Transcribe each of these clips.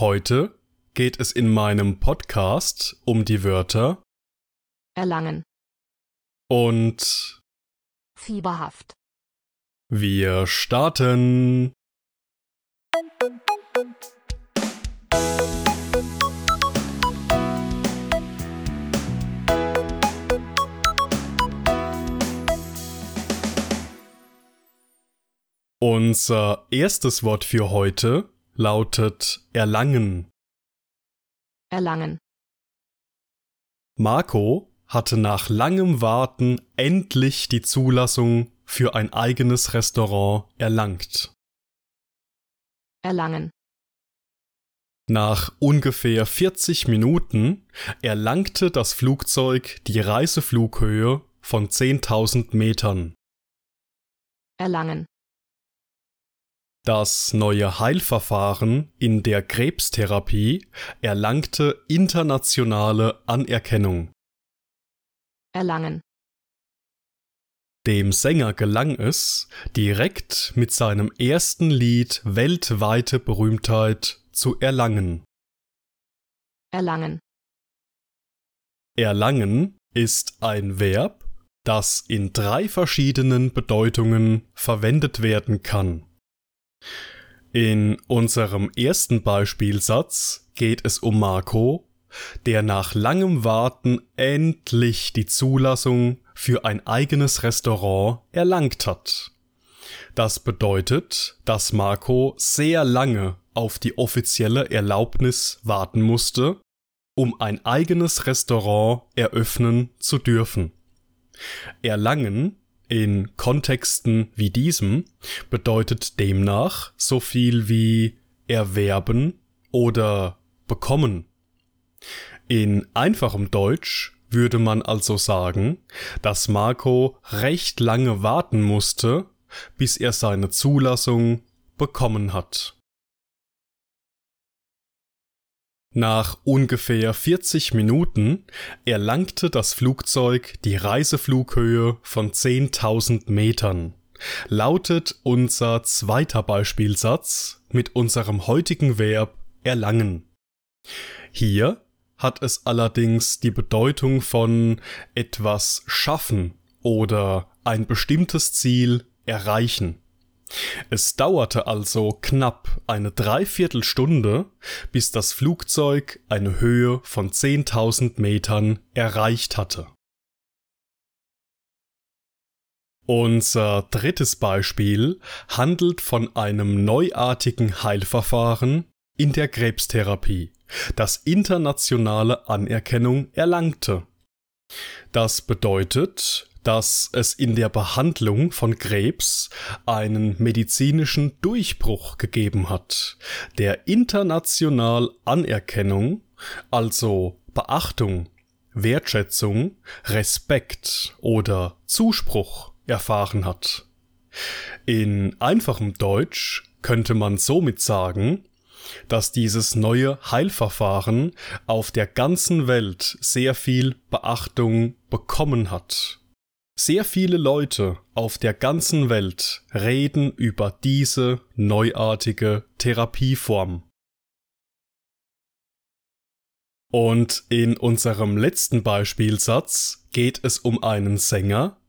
Heute geht es in meinem Podcast um die Wörter erlangen, und fieberhaft, wir starten. Unser erstes Wort für heute lautet erlangen. erlangen, Marco hatte nach langem Warten endlich die Zulassung für ein eigenes Restaurant erlangt. erlangen, Nach ungefähr 40 Minuten erlangte das Flugzeug die Reiseflughöhe von 10.000 Metern. erlangen, Das neue Heilverfahren in der Krebstherapie erlangte internationale Anerkennung. erlangen, Dem Sänger gelang es, direkt mit seinem ersten Lied weltweite Berühmtheit zu erlangen. erlangen, Erlangen ist ein Verb, das in drei verschiedenen Bedeutungen verwendet werden kann. In unserem ersten Beispielsatz geht es um Marco, der nach langem Warten endlich die Zulassung für ein eigenes Restaurant erlangt hat. Das bedeutet, dass Marco sehr lange auf die offizielle Erlaubnis warten musste, um ein eigenes Restaurant eröffnen zu dürfen. Erlangen in Kontexten wie diesem bedeutet demnach so viel wie erwerben oder bekommen. In einfachem Deutsch würde man also sagen, dass Marco recht lange warten musste, bis er seine Zulassung bekommen hat. Nach ungefähr 40 Minuten erlangte das Flugzeug die Reiseflughöhe von 10.000 Metern. Lautet unser zweiter Beispielsatz mit unserem heutigen Verb erlangen. Hier hat es allerdings die Bedeutung von etwas schaffen oder ein bestimmtes Ziel erreichen. Es dauerte also knapp eine Dreiviertelstunde, bis das Flugzeug eine Höhe von 10.000 Metern erreicht hatte. Unser drittes Beispiel handelt von einem neuartigen Heilverfahren in der Krebstherapie, das internationale Anerkennung erlangte. Das bedeutet, dass es in der Behandlung von Krebs einen medizinischen Durchbruch gegeben hat, der international Anerkennung, also Beachtung, Wertschätzung, Respekt oder Zuspruch erfahren hat. In einfachem Deutsch könnte man somit sagen, dass dieses neue Heilverfahren auf der ganzen Welt sehr viel Beachtung bekommen hat. Sehr viele Leute auf der ganzen Welt reden über diese neuartige Therapieform. Und in unserem letzten Beispielsatz geht es um einen Sänger,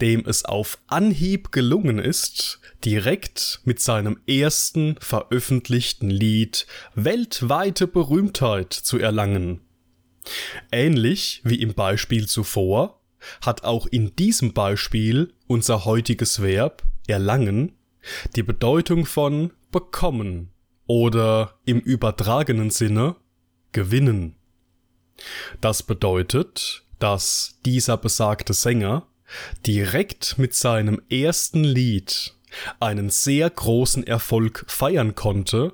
dem es auf Anhieb gelungen ist, direkt mit seinem ersten veröffentlichten Lied weltweite Berühmtheit zu erlangen. Ähnlich wie im Beispiel zuvor hat auch in diesem Beispiel unser heutiges Verb erlangen die Bedeutung von bekommen oder im übertragenen Sinne gewinnen. Das bedeutet, dass dieser besagte Sänger direkt mit seinem ersten Lied einen sehr großen Erfolg feiern konnte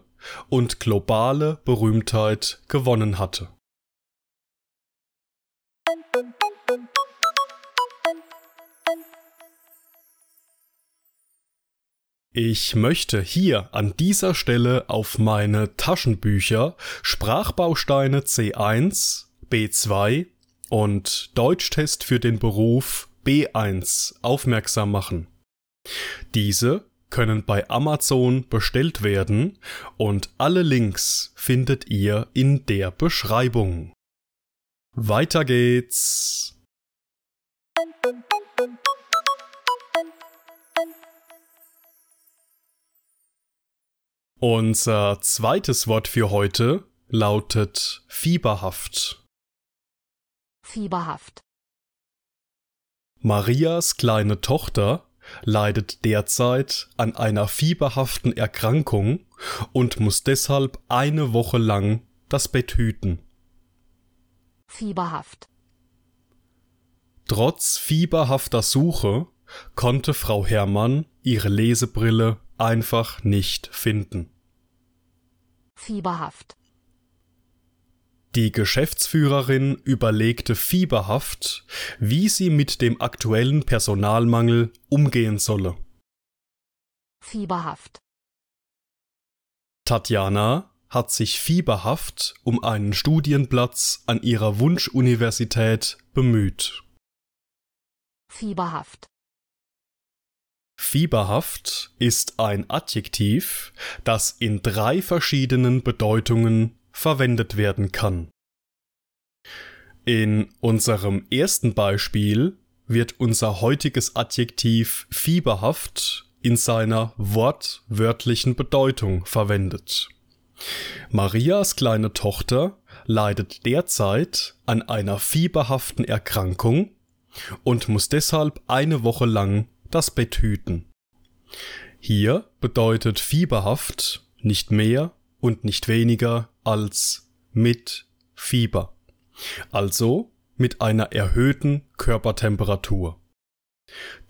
und globale Berühmtheit gewonnen hatte. Ich möchte hier an dieser Stelle auf meine Taschenbücher Sprachbausteine C1, B2 und Deutschtest für den Beruf B1 aufmerksam machen. Diese können bei Amazon bestellt werden und alle Links findet ihr in der Beschreibung. Weiter geht's. Unser zweites Wort für heute lautet fieberhaft. Fieberhaft. Marias kleine Tochter leidet derzeit an einer fieberhaften Erkrankung und muss deshalb eine Woche lang das Bett hüten. Fieberhaft. Trotz fieberhafter Suche konnte Frau Herrmann ihre Lesebrille einfach nicht finden. Fieberhaft. Die Geschäftsführerin überlegte fieberhaft, wie sie mit dem aktuellen Personalmangel umgehen solle. Fieberhaft. Tatjana hat sich fieberhaft um einen Studienplatz an ihrer Wunschuniversität bemüht. Fieberhaft. Fieberhaft ist ein Adjektiv, das in drei verschiedenen Bedeutungen verwendet werden kann. In unserem ersten Beispiel wird unser heutiges Adjektiv fieberhaft in seiner wortwörtlichen Bedeutung verwendet. Marias kleine Tochter leidet derzeit an einer fieberhaften Erkrankung und muss deshalb eine Woche lang das Bett hüten. Hier bedeutet fieberhaft nicht mehr und nicht weniger als mit Fieber, also mit einer erhöhten Körpertemperatur.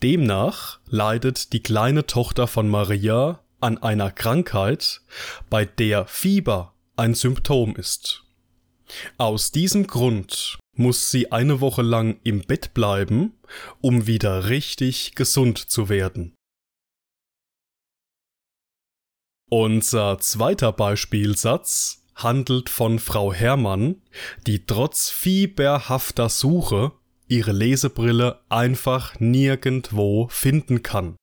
Demnach leidet die kleine Tochter von Maria an einer Krankheit, bei der Fieber ein Symptom ist. Aus diesem Grund muss sie eine Woche lang im Bett bleiben, um wieder richtig gesund zu werden. Unser zweiter Beispielsatz handelt von Frau Herrmann, die trotz fieberhafter Suche ihre Lesebrille einfach nirgendwo finden kann.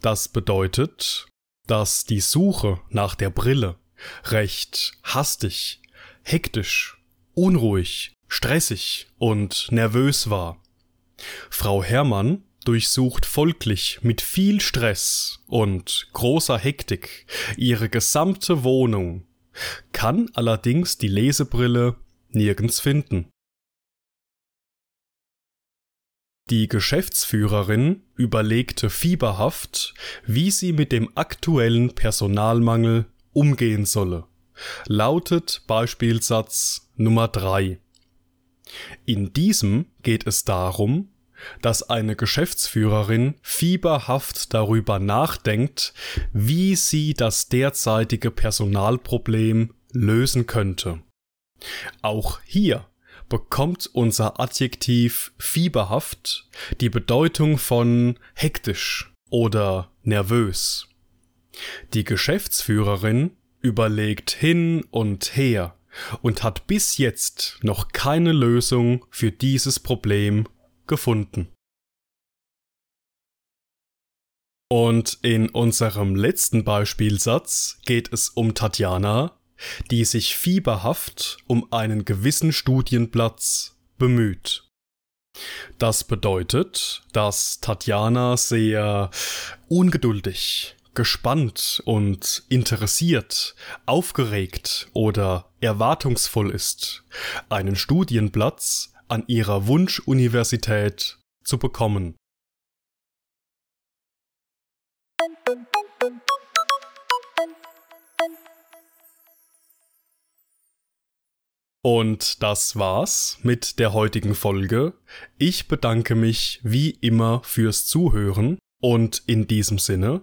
Das bedeutet, dass die Suche nach der Brille recht hastig, hektisch, unruhig, stressig und nervös war. Frau Herrmann durchsucht folglich mit viel Stress und großer Hektik ihre gesamte Wohnung, kann allerdings die Lesebrille nirgends finden. Die Geschäftsführerin überlegte fieberhaft, wie sie mit dem aktuellen Personalmangel umgehen solle. Lautet Beispielsatz Nummer drei. In diesem geht es darum, dass eine Geschäftsführerin fieberhaft darüber nachdenkt, wie sie das derzeitige Personalproblem lösen könnte. Auch hier bekommt unser Adjektiv fieberhaft die Bedeutung von hektisch oder nervös. Die Geschäftsführerin überlegt hin und her und hat bis jetzt noch keine Lösung für dieses Problem gefunden. Und in unserem letzten Beispielsatz geht es um Tatjana, die sich fieberhaft um einen gewissen Studienplatz bemüht. Das bedeutet, dass Tatjana sehr ungeduldig, gespannt und interessiert, aufgeregt oder erwartungsvoll ist, einen Studienplatz an ihrer Wunschuniversität zu bekommen. Und das war's mit der heutigen Folge. Ich bedanke mich wie immer fürs Zuhören und in diesem Sinne